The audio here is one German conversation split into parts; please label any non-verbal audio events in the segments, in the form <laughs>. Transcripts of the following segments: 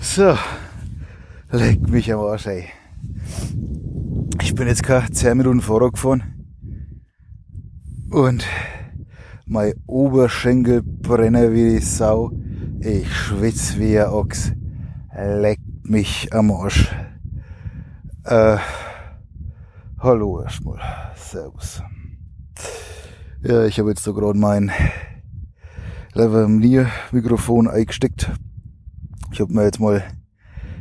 So, leck mich am Arsch, ey. Ich bin jetzt gerade 10 Minuten vorher gefahren und mein Oberschenkel brennt wie die Sau. Ich schwitz wie ein Ochs. Leck mich am Arsch. Äh, hallo erstmal. Servus. Ja, ich habe jetzt da gerade mein Lavalier-Mikrofon eingesteckt ich habe mir jetzt mal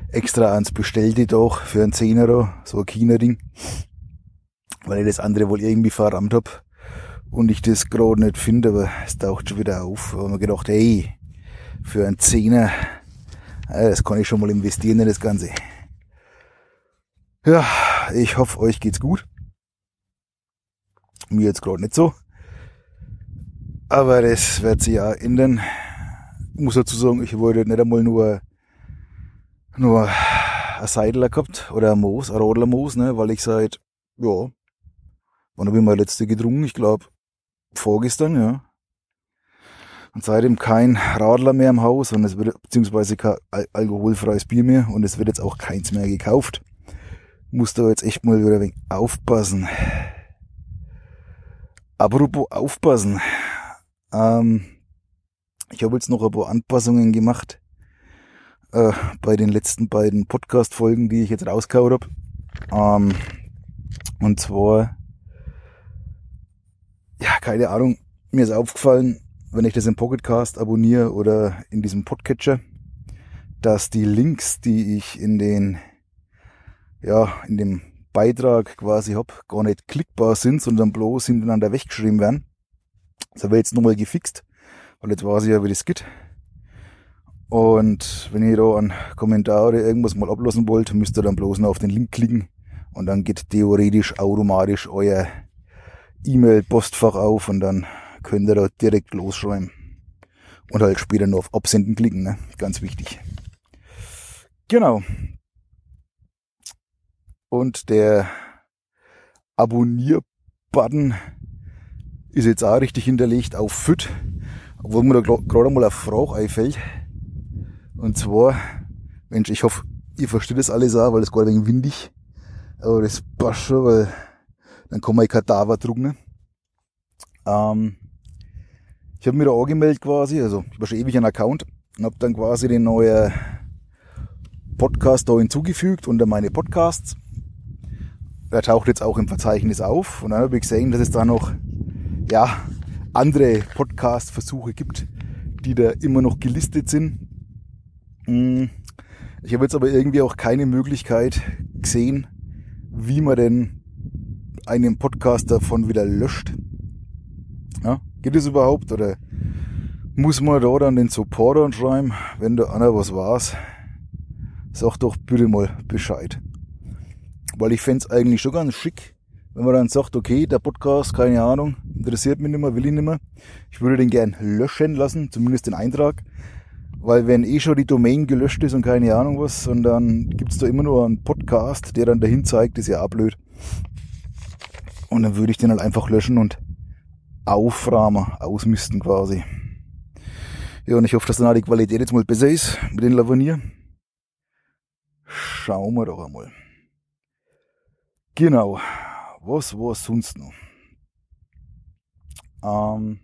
extra eins bestellt doch für einen Zehner, so ein China-Ding, weil ich das andere wohl irgendwie verrammt hab und ich das gerade nicht finde, aber es taucht schon wieder auf. Haben wir gedacht, hey, für einen Zehner, das kann ich schon mal investieren in das Ganze. Ja, ich hoffe, euch geht's gut. Mir jetzt gerade nicht so. Aber das wird sich ja ändern ich muss dazu sagen, ich wollte nicht einmal nur, nur ein Seidler gehabt oder ein Moos, ein Radlermoos, ne, weil ich seit, ja, wann habe ich mal letzte getrunken? Ich glaube, vorgestern, ja. Und seitdem kein Radler mehr im Haus und es wird, beziehungsweise kein alkoholfreies Bier mehr und es wird jetzt auch keins mehr gekauft. Muss da jetzt echt mal wieder ein wenig aufpassen. Apropos aufpassen. Ähm, ich habe jetzt noch ein paar Anpassungen gemacht äh, bei den letzten beiden Podcast-Folgen, die ich jetzt rausgehauen habe. Ähm, und zwar, ja, keine Ahnung, mir ist aufgefallen, wenn ich das im Pocketcast abonniere oder in diesem Podcatcher, dass die Links, die ich in den, ja, in dem Beitrag quasi hab, gar nicht klickbar sind, sondern bloß hintereinander weggeschrieben werden. Das habe ich jetzt nochmal gefixt. Weil jetzt weiß ich ja, wie das geht. Und wenn ihr da einen Kommentar oder irgendwas mal ablassen wollt, müsst ihr dann bloß noch auf den Link klicken. Und dann geht theoretisch automatisch euer E-Mail-Postfach auf und dann könnt ihr da direkt losschreiben. Und halt später noch auf Absenden klicken, ne? Ganz wichtig. Genau. Und der Abonnier-Button ist jetzt auch richtig hinterlegt auf FIT. Obwohl mir da gerade mal eine Frage einfällt. Und zwar, Mensch, ich hoffe, ihr versteht das alles auch, weil es gerade ein windig. Aber das passt schon, weil dann kann man ein Kadaver drucken. Ähm, ich habe mir da angemeldet quasi, also ich war schon ewig einen Account und habe dann quasi den neuen Podcast da hinzugefügt unter meine Podcasts. Er taucht jetzt auch im Verzeichnis auf und dann habe ich gesehen, dass es da noch, ja, andere Podcast-Versuche gibt, die da immer noch gelistet sind. Hm, ich habe jetzt aber irgendwie auch keine Möglichkeit gesehen, wie man denn einen Podcast davon wieder löscht. Ja, geht es überhaupt oder muss man da dann den Supporter schreiben, wenn da einer was war's? Sag doch bitte mal Bescheid. Weil ich fände eigentlich schon ganz schick, wenn man dann sagt, okay, der Podcast, keine Ahnung, interessiert mich nicht mehr, will ich nicht mehr. Ich würde den gern löschen lassen, zumindest den Eintrag. Weil wenn eh schon die Domain gelöscht ist und keine Ahnung was, und dann gibt's da immer nur einen Podcast, der dann dahin zeigt, ist ja auch blöd. Und dann würde ich den halt einfach löschen und aufrahmen, ausmisten quasi. Ja, und ich hoffe, dass dann auch die Qualität jetzt mal besser ist mit den Lavanier. Schauen wir doch einmal. Genau was war sonst noch? Ähm,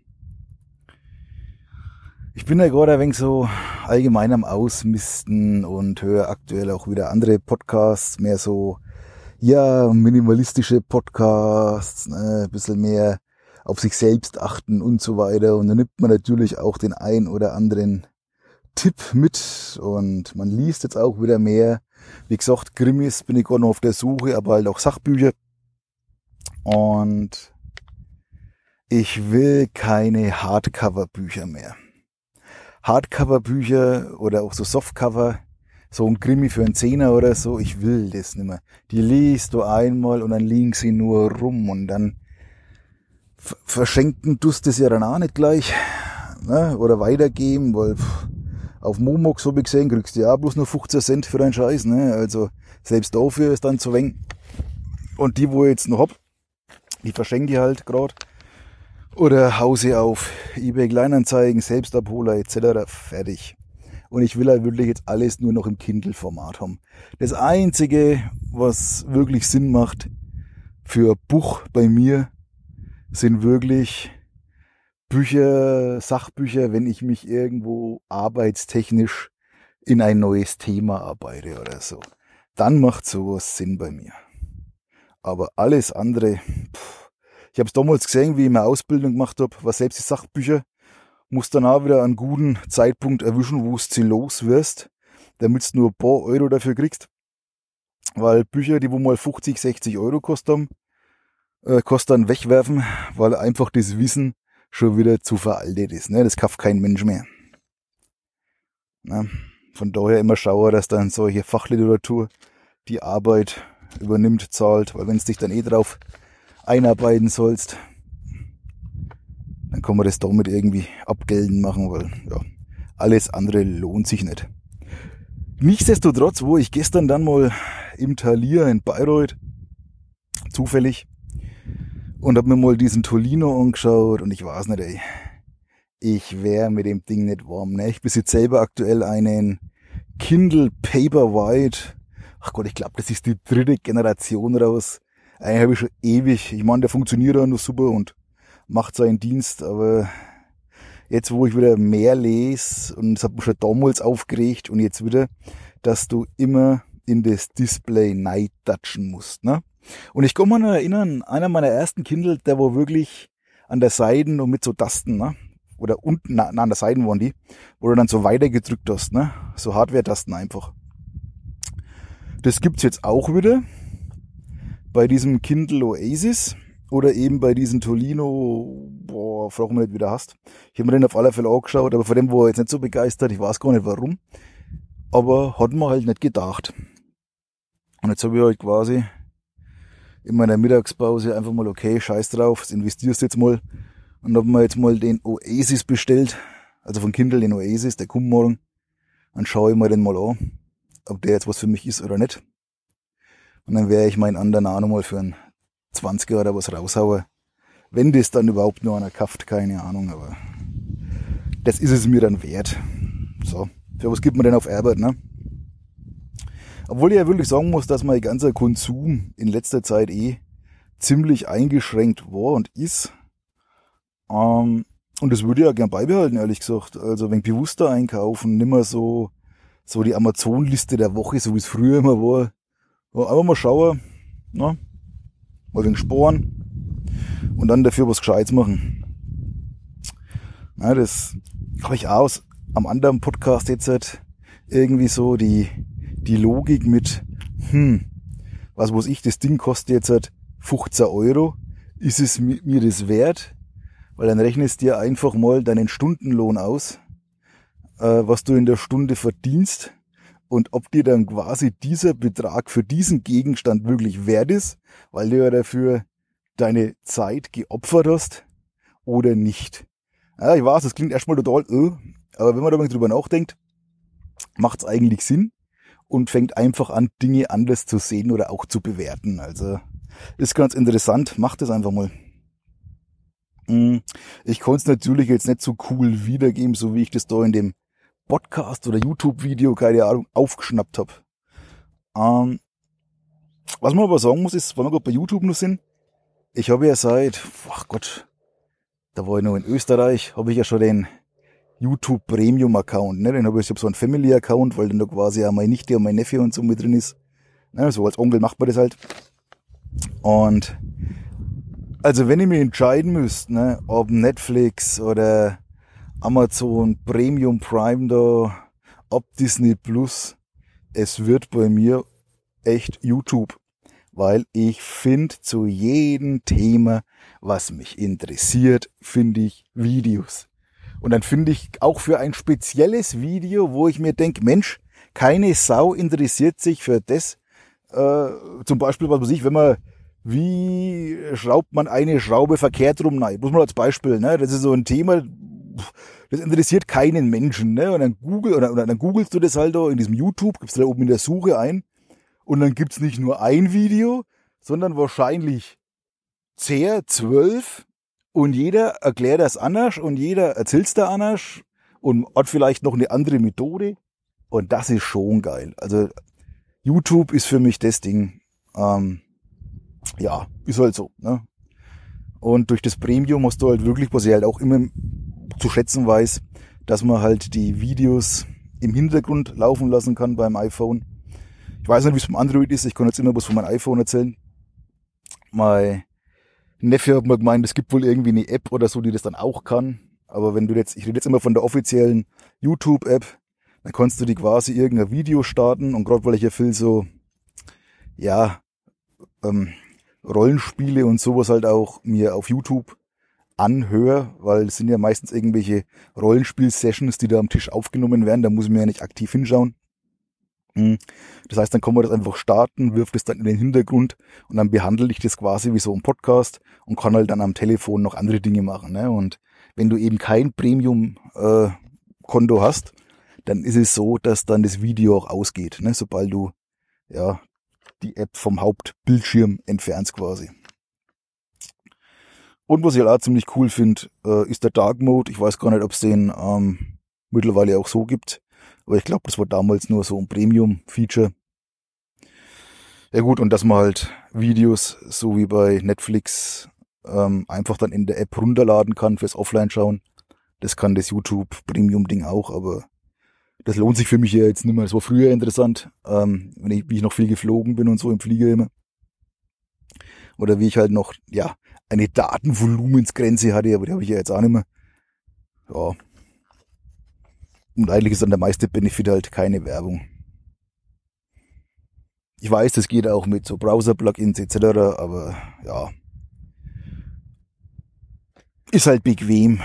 ich bin ja gerade ein wenig so allgemein am Ausmisten und höre aktuell auch wieder andere Podcasts, mehr so, ja, minimalistische Podcasts, ne, ein bisschen mehr auf sich selbst achten und so weiter. Und dann nimmt man natürlich auch den ein oder anderen Tipp mit und man liest jetzt auch wieder mehr. Wie gesagt, Krimis bin ich gerade noch auf der Suche, aber halt auch Sachbücher. Und ich will keine Hardcover-Bücher mehr. Hardcover-Bücher oder auch so Softcover, so ein Krimi für einen Zehner oder so, ich will das nicht mehr. Die liest du einmal und dann liegen sie nur rum und dann verschenken tust es ja dann auch nicht gleich ne? oder weitergeben, weil pff, auf Momox habe ich gesehen, kriegst du ja bloß nur 15 Cent für deinen Scheiß. Ne? Also selbst dafür ist dann zu wenig. Und die, wo ich jetzt noch hab, die verschenke ich halt gerade. oder Hause auf, eBay Kleinanzeigen, Selbstabholer etc. fertig. Und ich will halt wirklich jetzt alles nur noch im Kindle-Format haben. Das einzige, was wirklich Sinn macht für Buch bei mir, sind wirklich Bücher, Sachbücher, wenn ich mich irgendwo arbeitstechnisch in ein neues Thema arbeite oder so. Dann macht sowas Sinn bei mir. Aber alles andere, pff, ich habe es damals gesehen, wie ich meine Ausbildung gemacht habe, was selbst die Sachbücher, muss dann auch wieder einen guten Zeitpunkt erwischen, wo sie los wirst, damit du nur ein paar Euro dafür kriegst. Weil Bücher, die wo mal 50, 60 Euro kosten, äh, kosten wegwerfen, weil einfach das Wissen schon wieder zu veraltet ist. Ne? Das kauft kein Mensch mehr. Na, von daher immer schauen, dass dann solche Fachliteratur die Arbeit übernimmt, zahlt, weil wenn es dich dann eh drauf einarbeiten sollst, dann kann man das damit irgendwie abgelten machen, weil ja, alles andere lohnt sich nicht. Nichtsdestotrotz, wo ich gestern dann mal im Thalia in Bayreuth zufällig und hab mir mal diesen Tolino angeschaut und ich weiß nicht, ey, ich wäre mit dem Ding nicht warm. Ne? Ich besitze selber aktuell einen Kindle Paperwhite. Ach Gott, ich glaube, das ist die dritte Generation raus. Eigentlich habe ich schon ewig. Ich meine, der funktioniert auch noch super und macht seinen Dienst, aber jetzt, wo ich wieder mehr lese und es hat mich schon damals aufgeregt und jetzt wieder, dass du immer in das Display neid touchen musst, ne? Und ich kann mich noch erinnern, einer meiner ersten Kindle, der war wirklich an der Seiten und mit so Tasten, ne? Oder unten, na, an der Seiten waren die, wo du dann so weitergedrückt hast, ne? So Hardware-Tasten einfach. Das gibt's jetzt auch wieder bei diesem Kindle Oasis oder eben bei diesem Tolino, boah, frag mich nicht, wie du hast. Ich habe mir den auf alle Fälle angeschaut, aber von dem war er jetzt nicht so begeistert, ich weiß gar nicht warum. Aber hat man halt nicht gedacht. Und jetzt habe ich halt quasi in meiner Mittagspause einfach mal, okay, scheiß drauf, das investierst jetzt mal. Und hab mir jetzt mal den Oasis bestellt, also von Kindle den Oasis, der kommt morgen. Dann schaue ich mir den mal an, ob der jetzt was für mich ist oder nicht. Und dann werde ich meinen anderen auch nochmal für einen 20er oder was raushauen. Wenn das dann überhaupt nur einer kauft, keine Ahnung, aber das ist es mir dann wert. So, für was gibt man denn auf Arbeit, ne? Obwohl ich ja wirklich sagen muss, dass mein ganzer Konsum in letzter Zeit eh ziemlich eingeschränkt war und ist. Ähm, und das würde ich ja gern beibehalten, ehrlich gesagt. Also wenn bewusster einkaufen, nimmer so, so die Amazon-Liste der Woche, so wie es früher immer war. Ja, einfach mal schauen, ne? mal wegen Sporen und dann dafür was Gescheites machen. Na, das habe ich aus am anderen Podcast jetzt halt irgendwie so die die Logik mit, hm, was muss ich, das Ding kostet jetzt halt 15 Euro, ist es mir das wert? Weil dann rechnest dir einfach mal deinen Stundenlohn aus, was du in der Stunde verdienst und ob dir dann quasi dieser Betrag für diesen Gegenstand wirklich wert ist, weil du ja dafür deine Zeit geopfert hast oder nicht. Ja, ich weiß, das klingt erstmal total, äh, aber wenn man da drüber nachdenkt, macht es eigentlich Sinn und fängt einfach an, Dinge anders zu sehen oder auch zu bewerten. Also ist ganz interessant, macht es einfach mal. Hm, ich konnte es natürlich jetzt nicht so cool wiedergeben, so wie ich das da in dem Podcast oder YouTube-Video, keine Ahnung, aufgeschnappt habe. Ähm, was man aber sagen muss, ist, wenn wir gerade bei YouTube noch sind, ich habe ja seit, ach Gott, da war ich noch in Österreich, habe ich ja schon den YouTube Premium Account. Ne? Den habe ich, ich hab so einen Family Account, weil dann da quasi auch meine Nichte und mein Neffe und so mit drin ist. Ne? So als Onkel macht man das halt. Und also wenn ich mich entscheiden müsste, ne, ob Netflix oder Amazon Premium Prime da, ob Disney Plus, es wird bei mir echt YouTube. Weil ich finde zu jedem Thema, was mich interessiert, finde ich Videos. Und dann finde ich auch für ein spezielles Video, wo ich mir denke, Mensch, keine Sau interessiert sich für das. Äh, zum Beispiel, was weiß ich, wenn man, wie schraubt man eine Schraube verkehrt rum? Nein, muss man als Beispiel, ne? Das ist so ein Thema, das interessiert keinen Menschen, ne? Und dann Google, oder, oder dann googelst du das halt da in diesem YouTube, gibst du da oben in der Suche ein. Und dann gibt's nicht nur ein Video, sondern wahrscheinlich zehn, zwölf Und jeder erklärt das anders und jeder erzählt's da anders und hat vielleicht noch eine andere Methode. Und das ist schon geil. Also YouTube ist für mich das Ding. Ähm, ja, ist halt so. Ne? Und durch das Premium hast du halt wirklich, was ich halt auch immer zu schätzen weiß, dass man halt die Videos im Hintergrund laufen lassen kann beim iPhone. Ich weiß nicht, wie es beim Android ist. Ich kann jetzt immer was von meinem iPhone erzählen. Mein Neffe hat mir gemeint, es gibt wohl irgendwie eine App oder so, die das dann auch kann. Aber wenn du jetzt, ich rede jetzt immer von der offiziellen YouTube-App, dann kannst du die quasi irgendein Video starten und gerade weil ich ja viel so, ja, ähm, Rollenspiele und sowas halt auch mir auf YouTube anhöre, weil es sind ja meistens irgendwelche Rollenspiel-Sessions, die da am Tisch aufgenommen werden, da muss ich mir ja nicht aktiv hinschauen. Hm. Das heißt, dann kann man das einfach starten, wirft es dann in den Hintergrund und dann behandle ich das quasi wie so ein Podcast und kann halt dann am Telefon noch andere Dinge machen. Ne? Und wenn du eben kein Premium-Konto äh, hast, dann ist es so, dass dann das Video auch ausgeht, ne? sobald du ja die App vom Hauptbildschirm entfernst quasi. Und was ich halt auch ziemlich cool finde, äh, ist der Dark Mode. Ich weiß gar nicht, ob es den ähm, mittlerweile auch so gibt. Aber ich glaube, das war damals nur so ein Premium-Feature. Ja gut, und dass man halt Videos, so wie bei Netflix, ähm, einfach dann in der App runterladen kann fürs Offline-Schauen. Das kann das YouTube Premium-Ding auch, aber das lohnt sich für mich ja jetzt nicht mehr. Das war früher interessant, ähm, wenn ich, wie ich noch viel geflogen bin und so im Flieger immer. Oder wie ich halt noch, ja, eine Datenvolumensgrenze hatte, aber die habe ich ja jetzt auch nicht mehr. Ja. Und eigentlich ist dann der meiste Benefit halt keine Werbung. Ich weiß, das geht auch mit so Browser-Plugins etc., aber ja. Ist halt bequem.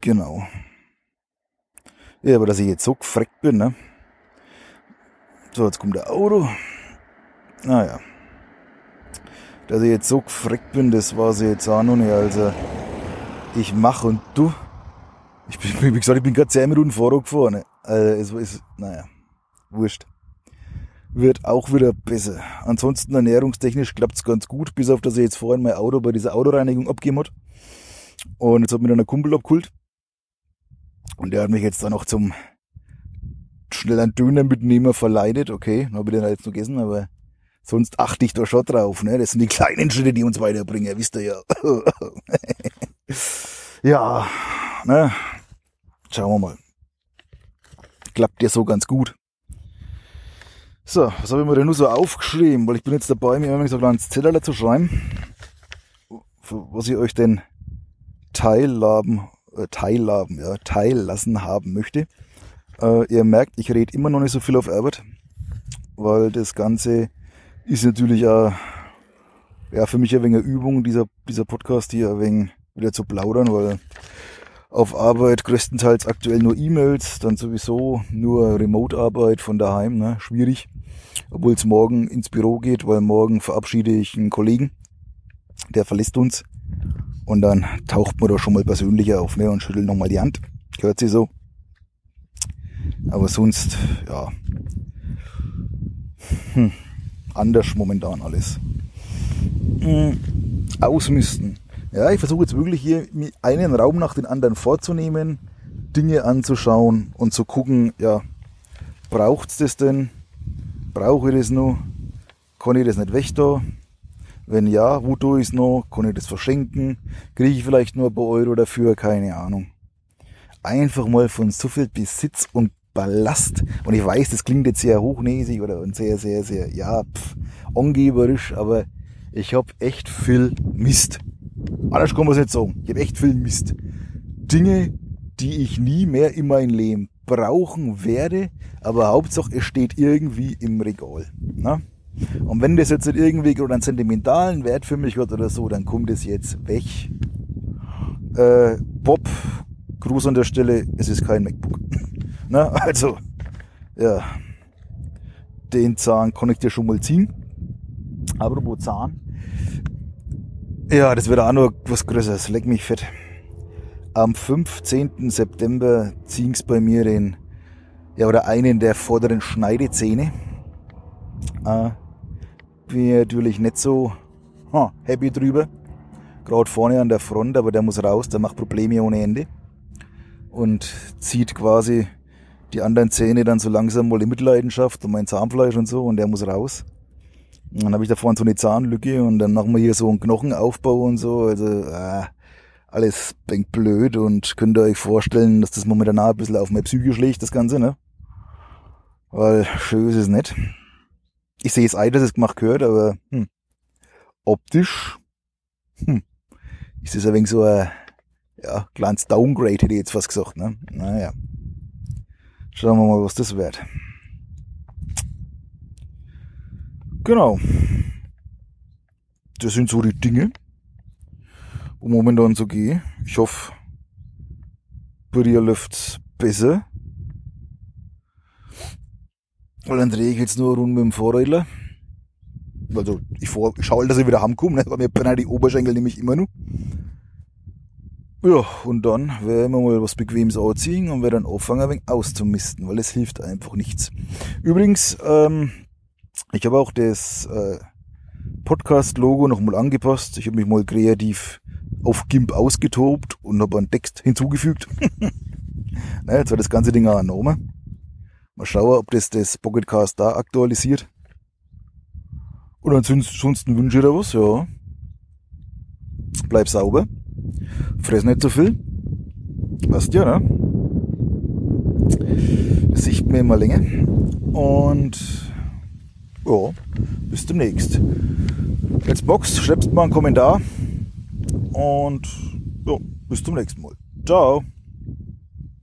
Genau. Ja, aber dass ich jetzt so gefreckt bin, ne? So, jetzt kommt der Auto. Naja. Dass ich jetzt so gefreckt bin, das war sie jetzt auch noch nicht. Also, ich mach und du. Ich bin, wie gesagt, ich bin gerade 10 Minuten Vorrang gefahren. Also, es ist, naja, wurscht. Wird auch wieder besser. Ansonsten ernährungstechnisch klappt's ganz gut, bis auf, dass ich jetzt vorhin mein Auto bei dieser Autoreinigung abgegeben hat. Und jetzt hat mir dann ein Kumpel abgeholt. Und der hat mich jetzt dann noch zum schnellen Döner mitnehmen verleitet. Okay, dann habe ich den halt jetzt noch gegessen, aber sonst achte ich da schon drauf. Ne? Das sind die kleinen Schritte, die uns weiterbringen, wisst ihr ja. <laughs> ja, ne? Schauen wir mal. Klappt ja so ganz gut. So, was habe ich mir denn nur so aufgeschrieben? Weil ich bin jetzt dabei, mir immer so ein kleines Zettel zu schreiben, was ich euch denn teilhaben äh, teilhaben, ja, teillassen haben möchte. Äh, ihr merkt, ich rede immer noch nicht so viel auf Arbeit, weil das Ganze ist natürlich auch, ja, für mich ein wenig eine Übung, dieser, dieser Podcast hier ein wenig wieder zu plaudern, weil auf Arbeit größtenteils aktuell nur E-Mails, dann sowieso nur Remote-Arbeit von daheim, ne, schwierig. Obwohl es morgen ins Büro geht, weil morgen verabschiede ich einen Kollegen, der verlässt uns. Und dann taucht man da schon mal persönlicher auf ne, und schüttelt nochmal die Hand. Hört sie so. Aber sonst, ja. Hm, anders momentan alles. Hm, ausmisten. Ja, ich versuche jetzt wirklich hier einen Raum nach den anderen vorzunehmen, Dinge anzuschauen und zu gucken, ja, braucht's das denn? Brauche ich das noch? Kann ich das nicht weg da? Wenn ja, wo tue ich es noch? Kann ich das verschenken? Kriege ich vielleicht nur ein paar Euro dafür? Keine Ahnung. Einfach mal von so viel Besitz und Ballast. Und ich weiß, das klingt jetzt sehr hochnäsig oder sehr, sehr, sehr, ja, pff, angeberisch, aber ich habe echt viel Mist. Anders kann man es nicht sagen. Ich habe echt viel Mist. Dinge, die ich nie mehr in mein Leben brauchen werde, aber Hauptsache es steht irgendwie im Regal. Na? Und wenn das jetzt irgendwie gerade einen sentimentalen Wert für mich hat oder so, dann kommt es jetzt weg. Äh, Bob, Gruß an der Stelle, es ist kein MacBook. Na, <laughs> also, ja, den Zahn kann ich dir schon mal ziehen. Aber wo Zahn? Ja, das wird auch noch was Größeres. Leck mich fett. Am 15. September ziehen's bei mir den, ja, oder einen der vorderen Schneidezähne. Äh, bin natürlich nicht so ha, happy drüber. Gerade vorne an der Front, aber der muss raus, der macht Probleme ohne Ende. Und zieht quasi die anderen Zähne dann so langsam mal in Mitleidenschaft und mein Zahnfleisch und so und der muss raus. Und dann habe ich da vorne so eine Zahnlücke und dann machen wir hier so einen Knochenaufbau und so. Also äh, alles blöd und könnt ihr euch vorstellen, dass das momentan ein bisschen auf meine Psyche schlägt, das Ganze, ne? Weil schön ist es nicht. Ich sehe es ein, dass es gemacht gehört, aber hm, optisch hm, ist das ein wenig so ein ja, kleines Downgrade, hätte ich jetzt fast gesagt. Ne? Naja. Schauen wir mal, was das wird. Genau. Das sind so die Dinge, wo momentan so gehen. Ich hoffe, bei dir läuft's besser. Weil dann drehe ich jetzt nur rund mit dem Vorrädler. Also ich, ich schaue, dass ich wieder heimkomme, ne? weil mir brennen die Oberschenkel nämlich immer nur. Ja, und dann werden wir mal was Bequemes anziehen und werden dann anfangen, ein wenig auszumisten, weil es hilft einfach nichts. Übrigens, ähm, ich habe auch das äh, Podcast-Logo nochmal angepasst. Ich habe mich mal kreativ auf GIMP ausgetobt und habe einen Text hinzugefügt. <laughs> naja, jetzt war das ganze Ding auch ein Mal schauen, ob das das Pocketcast da aktualisiert. Und ansonsten wünsche ich dir was, ja. Bleib sauber. Fress nicht so viel. Passt ja, ne? Das sieht mir immer länger. Und ja, bis demnächst. Jetzt Box, schreibst mal einen Kommentar. Und ja, bis zum nächsten Mal. Ciao.